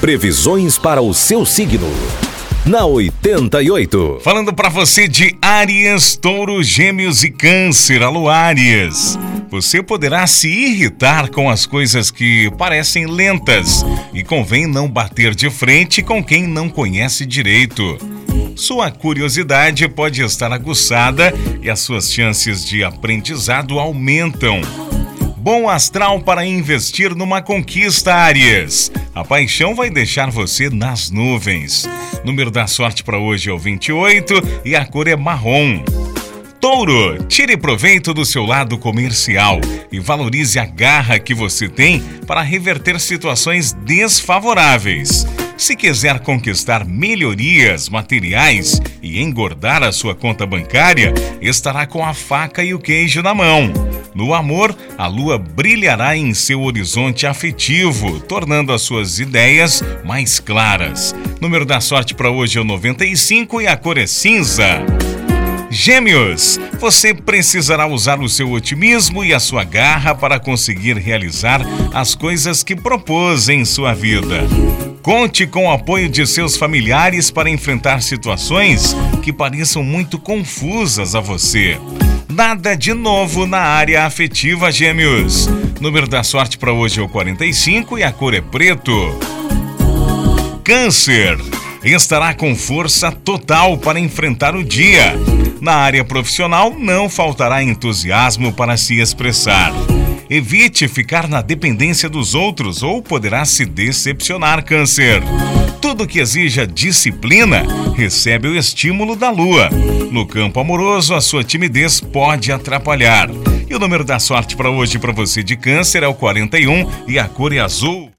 Previsões para o seu signo. Na 88. Falando para você de Áries, Touro, Gêmeos e Câncer. Alô. Você poderá se irritar com as coisas que parecem lentas e convém não bater de frente com quem não conhece direito. Sua curiosidade pode estar aguçada e as suas chances de aprendizado aumentam. Bom astral para investir numa conquista, Áries. A paixão vai deixar você nas nuvens. Número da sorte para hoje é o 28 e a cor é marrom. Touro, tire proveito do seu lado comercial e valorize a garra que você tem para reverter situações desfavoráveis. Se quiser conquistar melhorias materiais e engordar a sua conta bancária, estará com a faca e o queijo na mão. No amor, a lua brilhará em seu horizonte afetivo, tornando as suas ideias mais claras. Número da sorte para hoje é o 95 e a cor é cinza. Gêmeos, você precisará usar o seu otimismo e a sua garra para conseguir realizar as coisas que propôs em sua vida. Conte com o apoio de seus familiares para enfrentar situações que pareçam muito confusas a você. Nada de novo na área afetiva, Gêmeos. Número da sorte para hoje é o 45 e a cor é preto. Câncer estará com força total para enfrentar o dia. Na área profissional, não faltará entusiasmo para se expressar. Evite ficar na dependência dos outros ou poderá se decepcionar, Câncer. Tudo que exija disciplina recebe o estímulo da lua. No campo amoroso, a sua timidez pode atrapalhar. E o número da sorte para hoje para você de Câncer é o 41 e a cor é azul.